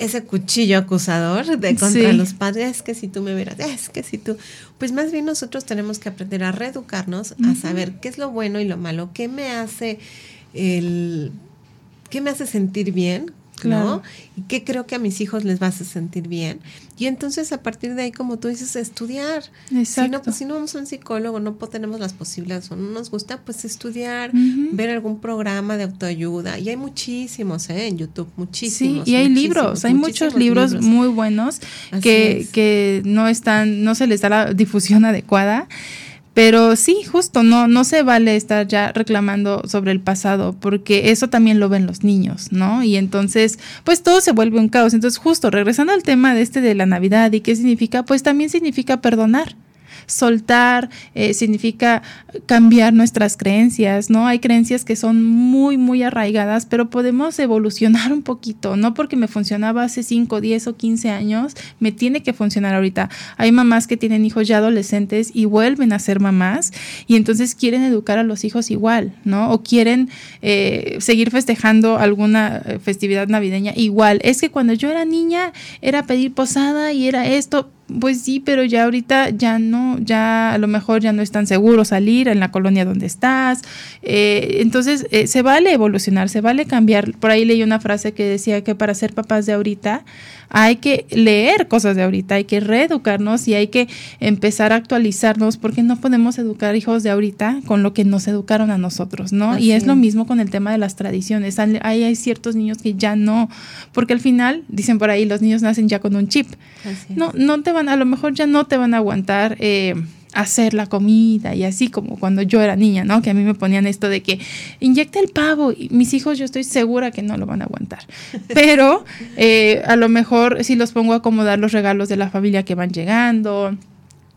ese cuchillo acusador de contra los padres, es que si tú me vieras, es que si tú, pues más bien nosotros tenemos que aprender a reeducarnos, a saber qué es lo bueno y lo malo, qué me hace el, qué me hace sentir bien, ¿no? Y qué creo que a mis hijos les vas a sentir bien. Y entonces a partir de ahí, como tú dices, estudiar. Exacto. Si no, pues si no vamos a un psicólogo, no tenemos las posibilidades o no nos gusta, pues estudiar, ver algún programa de autoayuda. Y hay muchísimos, ¿eh? En YouTube, muchísimos. Sí, y hay libros, hay muchos libros, muy buenos que, que no están, no se les da la difusión adecuada. Pero sí, justo, no, no se vale estar ya reclamando sobre el pasado, porque eso también lo ven los niños, ¿no? Y entonces, pues todo se vuelve un caos. Entonces, justo, regresando al tema de este de la Navidad y qué significa, pues también significa perdonar soltar, eh, significa cambiar nuestras creencias, ¿no? Hay creencias que son muy, muy arraigadas, pero podemos evolucionar un poquito, no porque me funcionaba hace 5, 10 o 15 años, me tiene que funcionar ahorita. Hay mamás que tienen hijos ya adolescentes y vuelven a ser mamás y entonces quieren educar a los hijos igual, ¿no? O quieren eh, seguir festejando alguna eh, festividad navideña igual. Es que cuando yo era niña era pedir posada y era esto, pues sí, pero ya ahorita ya no, ya a lo mejor ya no es tan seguro salir en la colonia donde estás. Eh, entonces, eh, se vale evolucionar, se vale cambiar. Por ahí leí una frase que decía que para ser papás de ahorita hay que leer cosas de ahorita, hay que reeducarnos y hay que empezar a actualizarnos porque no podemos educar hijos de ahorita con lo que nos educaron a nosotros, ¿no? y es, lo mismo con el tema de las tradiciones. Hay, hay ciertos niños que ya no, porque al final, dicen por ahí, los niños nacen ya con un chip. No, no te van, a lo mejor ya no te van a aguantar. Eh, hacer la comida y así como cuando yo era niña, ¿no? Que a mí me ponían esto de que inyecta el pavo y mis hijos yo estoy segura que no lo van a aguantar. Pero eh, a lo mejor si los pongo a acomodar los regalos de la familia que van llegando,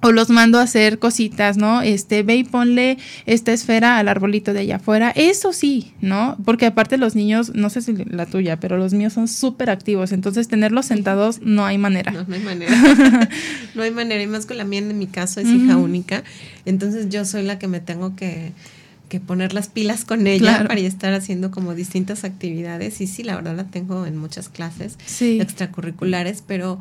o los mando a hacer cositas, ¿no? Este, ve y ponle esta esfera al arbolito de allá afuera. Eso sí, ¿no? Porque aparte los niños, no sé si la tuya, pero los míos son súper activos. Entonces, tenerlos sentados no hay manera. No, no hay manera. no hay manera. Y más con la mía, en mi caso, es hija única. Entonces, yo soy la que me tengo que, que poner las pilas con ella para estar haciendo como distintas actividades. Y sí, la verdad la tengo en muchas clases extracurriculares, pero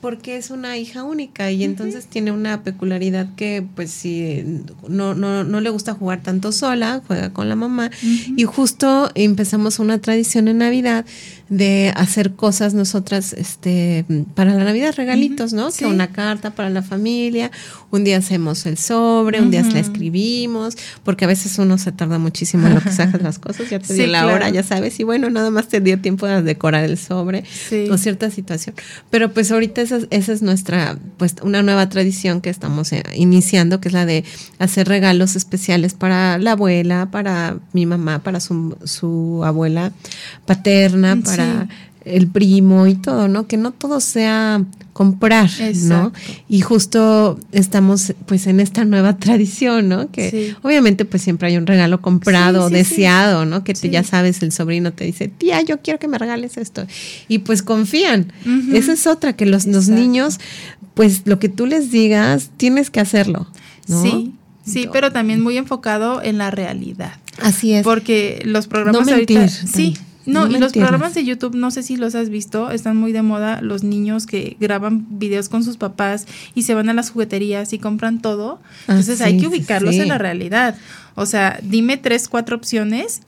porque es una hija única y entonces tiene una peculiaridad que pues si no, no, no, le gusta jugar tanto sola, juega con la mamá y justo empezamos una tradición en Navidad de hacer cosas nosotras este para la Navidad, regalitos, ¿no? Que una carta para la familia, un día hacemos el sobre, un día la escribimos, porque a veces uno se tarda muchísimo en lo que sacas las cosas, ya te dio la hora, ya sabes, y bueno, nada más te dio tiempo de decorar el sobre o cierta situación. Pero pues ahorita esa, esa es nuestra, pues una nueva tradición que estamos eh, iniciando, que es la de hacer regalos especiales para la abuela, para mi mamá, para su, su abuela paterna, para el primo y todo, ¿no? Que no todo sea comprar, ¿no? Y justo estamos pues en esta nueva tradición, ¿no? Que obviamente pues siempre hay un regalo comprado, deseado, ¿no? Que ya sabes, el sobrino te dice, tía, yo quiero que me regales esto. Y pues confían. Esa es otra, que los, los, niños, pues lo que tú les digas, tienes que hacerlo. ¿no? Sí. Sí, pero también muy enfocado en la realidad. Así es. Porque los programas no ahorita, sí, no, y los programas de YouTube, no sé si los has visto, están muy de moda los niños que graban videos con sus papás y se van a las jugueterías y compran todo. Entonces hay que ubicarlos en la realidad. O sea, dime tres, cuatro opciones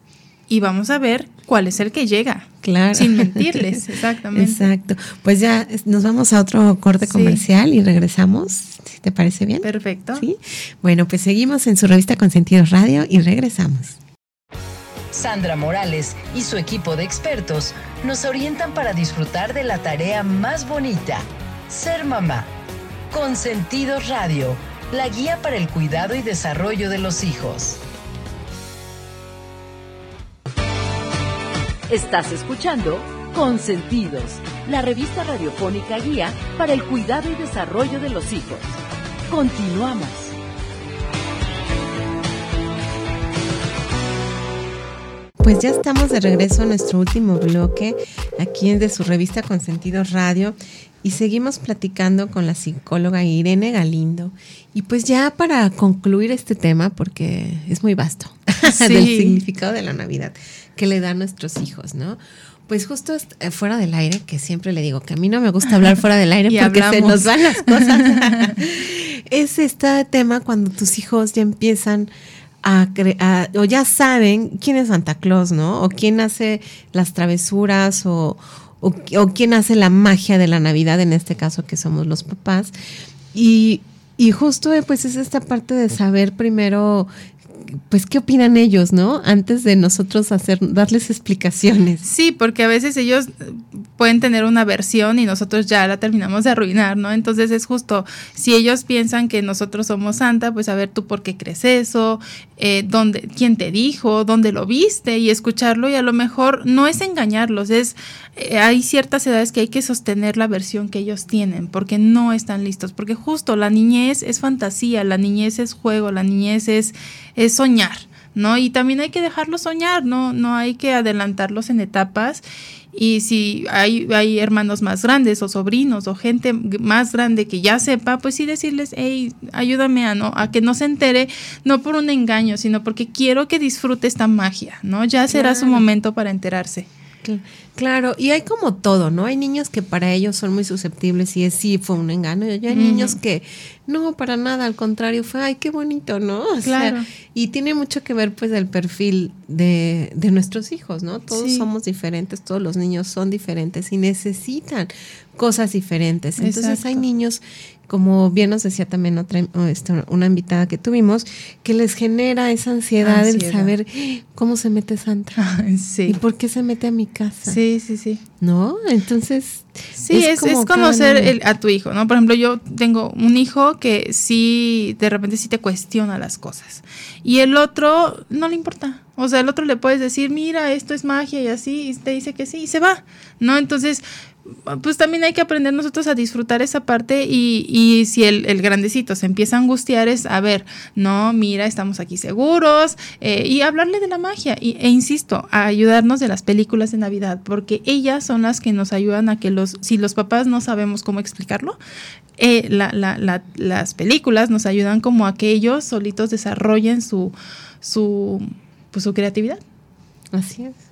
y vamos a ver cuál es el que llega. Claro. Sin mentirles, exactamente. Exacto. Pues ya nos vamos a otro corte comercial y regresamos. ¿Te parece bien? Perfecto. Sí. Bueno, pues seguimos en su revista Consentidos Radio y regresamos. Sandra Morales y su equipo de expertos nos orientan para disfrutar de la tarea más bonita, ser mamá. Consentidos Radio, la guía para el cuidado y desarrollo de los hijos. Estás escuchando Consentidos, la revista radiofónica guía para el cuidado y desarrollo de los hijos. Continuamos. Pues ya estamos de regreso a nuestro último bloque aquí en de su revista Consentidos Radio y seguimos platicando con la psicóloga Irene Galindo. Y pues ya para concluir este tema, porque es muy vasto, del significado de la Navidad que le da a nuestros hijos, ¿no? Pues justo eh, fuera del aire, que siempre le digo que a mí no me gusta hablar fuera del aire porque se nos van las cosas. es este tema cuando tus hijos ya empiezan o ya saben quién es Santa Claus, ¿no? O quién hace las travesuras o, o, o, quién hace la magia de la Navidad, en este caso que somos los papás. Y, y justo pues es esta parte de saber primero pues qué opinan ellos, ¿no? Antes de nosotros hacer darles explicaciones. Sí, porque a veces ellos pueden tener una versión y nosotros ya la terminamos de arruinar, ¿no? Entonces es justo, si ellos piensan que nosotros somos santa, pues a ver tú por qué crees eso, eh, dónde, quién te dijo, dónde lo viste y escucharlo y a lo mejor no es engañarlos, es eh, hay ciertas edades que hay que sostener la versión que ellos tienen porque no están listos, porque justo la niñez es fantasía, la niñez es juego, la niñez es, es soñar, ¿no? Y también hay que dejarlos soñar, no, no hay que adelantarlos en etapas. Y si hay, hay hermanos más grandes o sobrinos o gente más grande que ya sepa, pues sí decirles, hey, ayúdame a, no, a que no se entere, no por un engaño, sino porque quiero que disfrute esta magia, ¿no? Ya será su momento para enterarse. Claro, y hay como todo, ¿no? Hay niños que para ellos son muy susceptibles y es sí fue un engaño, y hay niños que no, para nada, al contrario, fue, ay, qué bonito, ¿no? claro. y tiene mucho que ver pues el perfil de, de nuestros hijos, ¿no? Todos somos diferentes, todos los niños son diferentes y necesitan cosas diferentes. Entonces hay niños como bien nos decía también otra este, una invitada que tuvimos, que les genera esa ansiedad, de saber cómo se mete Santa. sí. ¿Y por qué se mete a mi casa? Sí, sí, sí. ¿No? Entonces... Sí, es, es, conocer a tu hijo, ¿no? Por ejemplo, yo tengo un hijo que sí, de repente sí te cuestiona las cosas. Y el otro no le importa. O sea, el otro le puedes decir, mira, esto es magia y así, y te dice que sí, y se va, ¿no? Entonces, pues también hay que aprender nosotros a disfrutar esa parte y, y si el, el, grandecito se empieza a angustiar es, a ver, no, mira, estamos aquí seguros eh, y hablarle de la magia y, e insisto, a ayudarnos de las películas de Navidad, porque ellas son las que nos ayudan a que los, si los papás no sabemos cómo explicarlo, eh, la, la, la, las películas nos ayudan como a que ellos solitos desarrollen su, su, pues, su creatividad. Así es.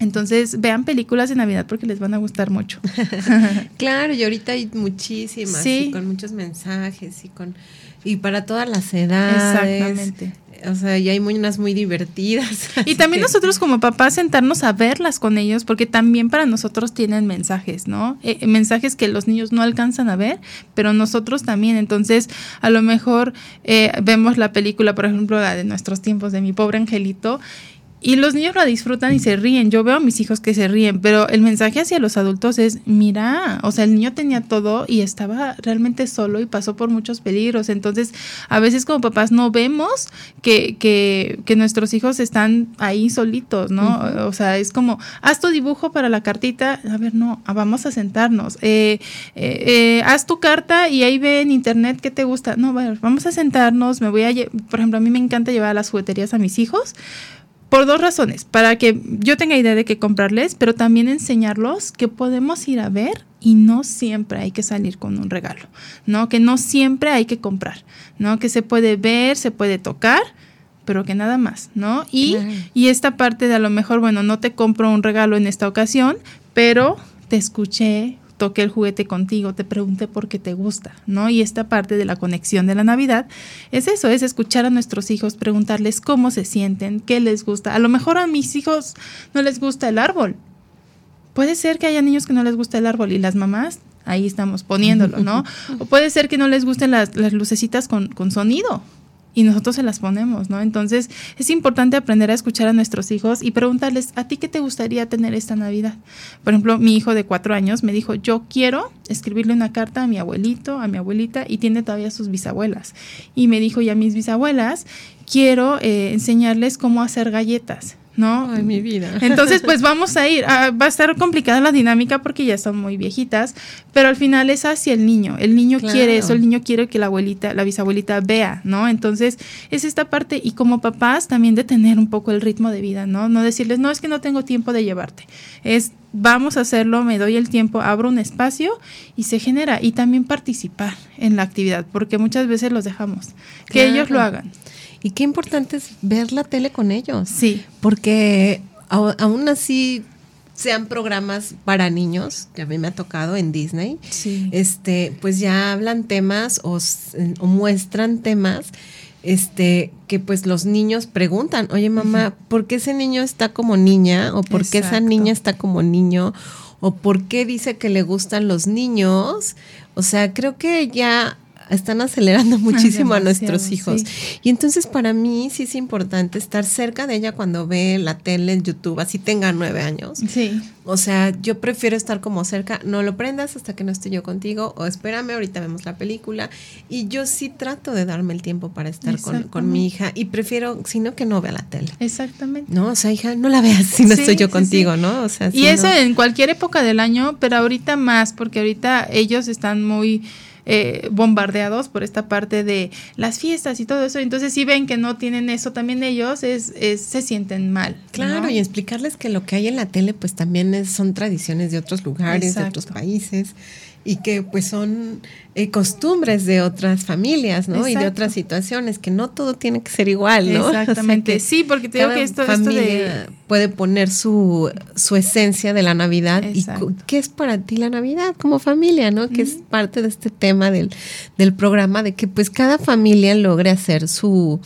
Entonces vean películas de Navidad porque les van a gustar mucho. claro, y ahorita hay muchísimas, y con muchos mensajes y con y para todas las edades. Exactamente. O sea, y hay muy, unas muy divertidas. Y también nosotros como papás sentarnos a verlas con ellos, porque también para nosotros tienen mensajes, ¿no? Eh, mensajes que los niños no alcanzan a ver, pero nosotros también. Entonces, a lo mejor eh, vemos la película, por ejemplo, la de nuestros tiempos de mi pobre angelito, y los niños la disfrutan y se ríen. Yo veo a mis hijos que se ríen, pero el mensaje hacia los adultos es, mira, o sea, el niño tenía todo y estaba realmente solo y pasó por muchos peligros. Entonces, a veces como papás no vemos que, que, que nuestros hijos están ahí solitos, ¿no? O sea, es como, haz tu dibujo para la cartita. A ver, no, ah, vamos a sentarnos. Eh, eh, eh, haz tu carta y ahí ve en internet qué te gusta. No, vamos a sentarnos. Me voy a, por ejemplo, a mí me encanta llevar a las jugueterías a mis hijos por dos razones, para que yo tenga idea de qué comprarles, pero también enseñarlos que podemos ir a ver y no siempre hay que salir con un regalo, ¿no? Que no siempre hay que comprar, ¿no? Que se puede ver, se puede tocar, pero que nada más, ¿no? Y, y esta parte de a lo mejor, bueno, no te compro un regalo en esta ocasión, pero te escuché, toqué el juguete contigo, te pregunté por qué te gusta, ¿no? Y esta parte de la conexión de la Navidad es eso, es escuchar a nuestros hijos, preguntarles cómo se sienten, qué les gusta. A lo mejor a mis hijos no les gusta el árbol. Puede ser que haya niños que no les gusta el árbol y las mamás ahí estamos poniéndolo, ¿no? O puede ser que no les gusten las, las lucecitas con, con sonido, y nosotros se las ponemos, ¿no? Entonces es importante aprender a escuchar a nuestros hijos y preguntarles, ¿a ti qué te gustaría tener esta Navidad? Por ejemplo, mi hijo de cuatro años me dijo, yo quiero escribirle una carta a mi abuelito, a mi abuelita, y tiene todavía sus bisabuelas. Y me dijo, y a mis bisabuelas, quiero eh, enseñarles cómo hacer galletas. ¿No? Ay, mi vida. Entonces, pues vamos a ir. Ah, va a estar complicada la dinámica porque ya son muy viejitas, pero al final es hacia el niño. El niño quiere eso, el niño quiere que la abuelita, la bisabuelita vea, ¿no? Entonces, es esta parte y como papás también de tener un poco el ritmo de vida, ¿no? No decirles, no, es que no tengo tiempo de llevarte. Es, vamos a hacerlo, me doy el tiempo, abro un espacio y se genera. Y también participar en la actividad, porque muchas veces los dejamos. Que ellos lo hagan. Y qué importante es ver la tele con ellos. Sí. Porque aún así sean programas para niños, que a mí me ha tocado en Disney, sí. este, pues ya hablan temas o, muestran temas este, que pues los niños preguntan, oye mamá, ¿por qué ese niño está como niña? ¿O por qué esa niña está como niño? ¿O por qué dice que le gustan los niños? O sea, creo que ya están acelerando muchísimo a nuestros hijos. Y entonces para mí sí es importante estar cerca de ella cuando ve la tele, en YouTube, así tenga nueve años. Sí. O sea, yo prefiero estar como cerca, no lo prendas hasta que no esté yo contigo o espérame, ahorita vemos la película. Y yo sí trato de darme el tiempo para estar con, mi hija y prefiero, sino que no vea la tele. Exactamente. No, o sea, hija, no la veas si no estoy yo contigo, ¿no? O sea, y eso en cualquier época del año, pero ahorita más, porque ahorita ellos están muy eh, bombardeados por esta parte de las fiestas y todo eso. Entonces, si ven que no tienen eso también ellos, es, se sienten mal. Claro, y explicarles que lo que hay en la tele, pues también son tradiciones de otros lugares, de otros países y que pues son eh, costumbres de otras familias, ¿no? Y de otras situaciones, que no todo tiene que ser igual, ¿no? Exactamente, sí, porque te digo que esto, esto de... puede poner su, su esencia de la Navidad y qué es para ti la Navidad como familia, ¿no? Que es parte de este tema del, del programa, de que pues cada familia logre hacer su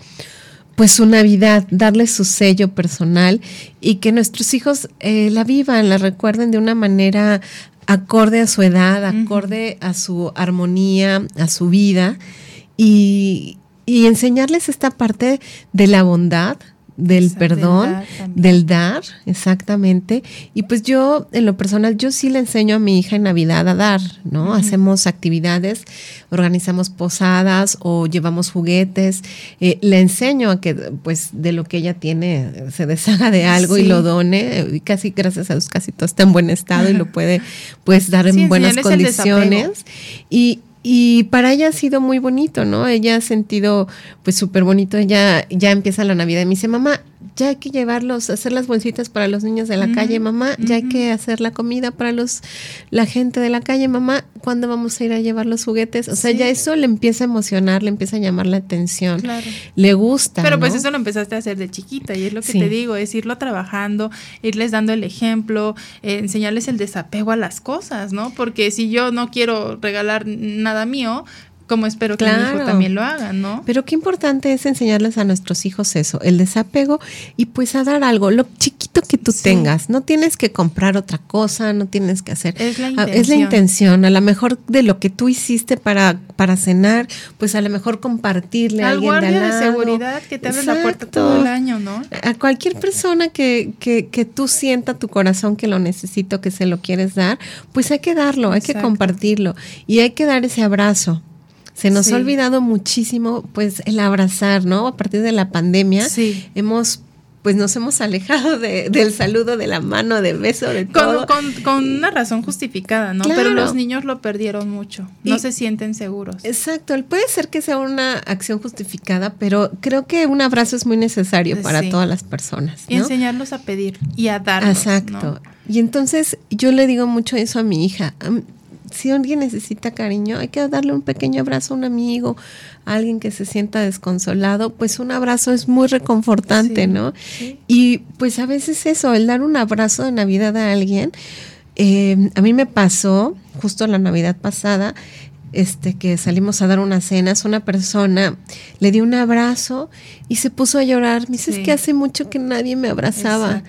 pues su Navidad, darle su sello personal y que nuestros hijos eh, la vivan, la recuerden de una manera acorde a su edad, acorde a su armonía, a su vida y, y enseñarles esta parte de la bondad, del perdón, del dar, exactamente. Y pues yo, en lo personal, yo sí le enseño a mi hija en Navidad a dar, ¿no? Hacemos actividades, organizamos posadas o llevamos juguetes. Eh, le enseño a que, pues, de lo que ella tiene, se deshaga de algo y lo done. Y casi, gracias a Dios, casi todo está en buen estado y lo puede, pues, dar en buenas condiciones. Y, y para ella ha sido muy bonito, ¿no? Ella ha sentido pues súper bonito. Ella ya empieza la Navidad y me dice, mamá, ya hay que llevarlos, hacer las bolsitas para los niños de la calle, mamá, ya hay que hacer la comida para los la gente de la calle, mamá, ¿cuándo vamos a ir a llevar los juguetes? O sea, ya eso le empieza a emocionar, le empieza a llamar la atención. Claro. Le gusta. Pero pues eso lo empezaste a hacer de chiquita y es lo que te digo, es irlo trabajando, irles dando el ejemplo, eh, enseñarles el desapego a las cosas, ¿no? Porque si yo no quiero regalar nada mío, como espero que claro. hijo también lo hagan, ¿no? Pero qué importante es enseñarles a nuestros hijos eso, el desapego y pues a dar algo, lo chiquito que tú tengas. No tienes que comprar otra cosa, no tienes que hacer. Es la intención. Ah, es la intención. A lo mejor de lo que tú hiciste para, para cenar, pues a lo mejor compartirle a alguien de, al de seguridad que te abre la puerta todo el año, ¿no? A cualquier persona que, que, que tú sienta tu corazón que lo necesito, que se lo quieres dar, pues hay que darlo, hay que compartirlo y hay que dar ese abrazo. Se nos ha olvidado muchísimo, pues, el abrazar, ¿no? A partir de la pandemia, sí. hemos pues nos hemos alejado de, del saludo, de la mano, del beso, de todo. Con, con, una razón justificada, ¿no? Pero los niños lo perdieron mucho, no se sienten seguros. Exacto, puede ser que sea una acción justificada, pero creo que un abrazo es muy necesario para todas las personas. Y enseñarlos a pedir y a dar. Exacto. Y entonces yo le digo mucho eso a mi hija si alguien necesita cariño, hay que darle un pequeño abrazo a un amigo, a alguien que se sienta desconsolado, pues un abrazo es muy reconfortante, ¿no? Y pues a veces eso, el dar un abrazo de Navidad a alguien, eh, a mí me pasó justo la Navidad pasada, este, que salimos a dar unas cenas, una persona le dio un abrazo y se puso a llorar. Me dice, es que hace mucho que nadie me abrazaba.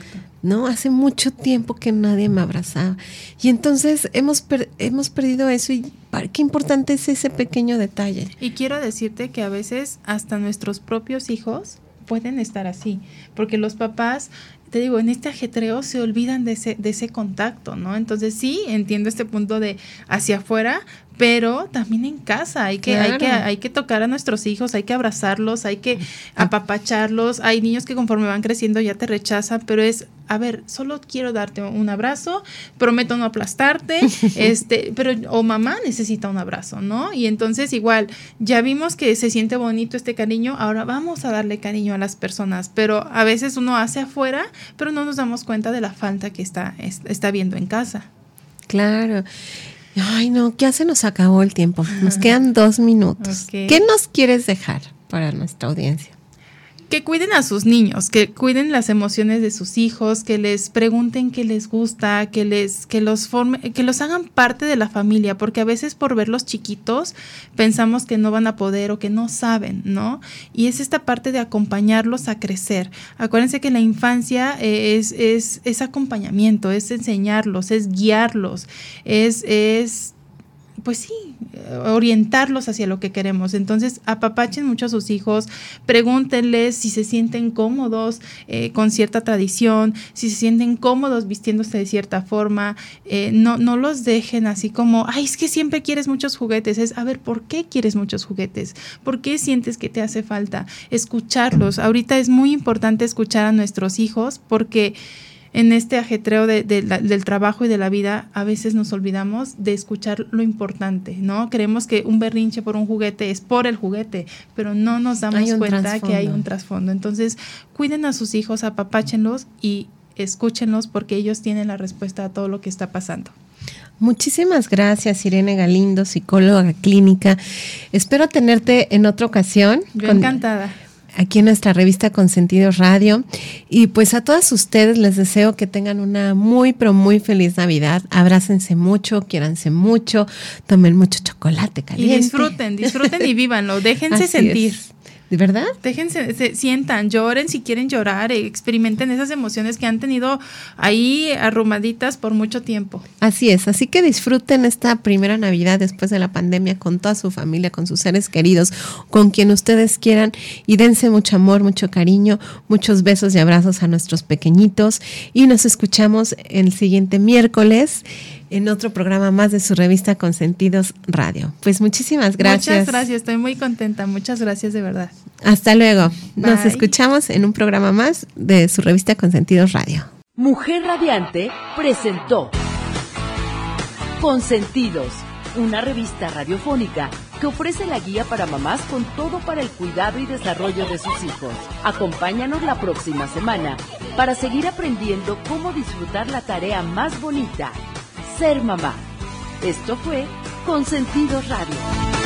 ¿No? Hace mucho tiempo que nadie me abrazaba. Y entonces hemos, hemos perdido eso y qué importante es ese pequeño detalle. Y quiero decirte que a veces hasta nuestros propios hijos pueden estar así, porque los papás te digo, en este ajetreo se olvidan de ese, de ese contacto, ¿no? Entonces sí, entiendo este punto de hacia afuera, pero también en casa hay que, hay que, hay que tocar a nuestros hijos, hay que abrazarlos, hay que apapacharlos. Hay niños que conforme van creciendo ya te rechazan, pero es, a ver, solo quiero darte un abrazo, prometo no aplastarte, este, pero, o mamá necesita un abrazo, ¿no? Y entonces igual, ya vimos que se siente bonito este cariño, ahora vamos a darle cariño a las personas, pero a veces uno hace afuera, pero no nos damos cuenta de la falta que está, está viendo en casa. Claro. Ay, no, ya se nos acabó el tiempo. Nos quedan dos minutos. ¿Qué nos quieres dejar para nuestra audiencia? Que cuiden a sus niños, que cuiden las emociones de sus hijos, que les pregunten qué les gusta, que les que los forme, que los hagan parte de la familia, porque a veces por verlos chiquitos pensamos que no van a poder o que no saben, ¿no? Y es esta parte de acompañarlos a crecer. Acuérdense que la infancia eh, es, es, es acompañamiento, es enseñarlos, es guiarlos, es, es pues sí, orientarlos hacia lo que queremos. Entonces, apapachen mucho a sus hijos, pregúntenles si se sienten cómodos eh, con cierta tradición, si se sienten cómodos vistiéndose de cierta forma. Eh, no, no los dejen así como, ay, es que siempre quieres muchos juguetes. Es, a ver, ¿por qué quieres muchos juguetes? ¿Por qué sientes que te hace falta? Escucharlos. Ahorita es muy importante escuchar a nuestros hijos porque en este ajetreo del trabajo y de la vida, a veces nos olvidamos de escuchar lo importante, ¿no? Creemos que un berrinche por un juguete es por el juguete, pero no nos damos cuenta que hay un trasfondo. Entonces, cuiden a sus hijos, apapáchenlos y escúchenlos porque ellos tienen la respuesta a todo lo que está pasando. Muchísimas gracias, Irene Galindo, psicóloga clínica. Espero tenerte en otra ocasión. Yo encantada aquí en nuestra revista Consentidos Radio. Y pues a todas ustedes les deseo que tengan una muy, pero muy feliz Navidad. Abrácense mucho, quiéranse mucho, tomen mucho chocolate caliente. Y disfruten, disfruten y vívanlo, déjense sentir. ¿De verdad? Déjense, se, sientan, lloren si quieren llorar, eh, experimenten esas emociones que han tenido ahí arrumaditas por mucho tiempo. Así es, así que disfruten esta primera Navidad después de la pandemia con toda su familia, con sus seres queridos, con quien ustedes quieran y dense mucho amor, mucho cariño, muchos besos y abrazos a nuestros pequeñitos y nos escuchamos el siguiente miércoles en otro programa más de su revista Consentidos Radio. Pues muchísimas gracias. Muchas gracias, estoy muy contenta. Muchas gracias de verdad. Hasta luego. Nos escuchamos en un programa más de su revista Consentidos Radio. Mujer Radiante presentó Consentidos, una revista radiofónica que ofrece la guía para mamás con todo para el cuidado y desarrollo de sus hijos. Acompáñanos la próxima semana para seguir aprendiendo cómo disfrutar la tarea más bonita ser mamá. Esto fue Consentidos Radio.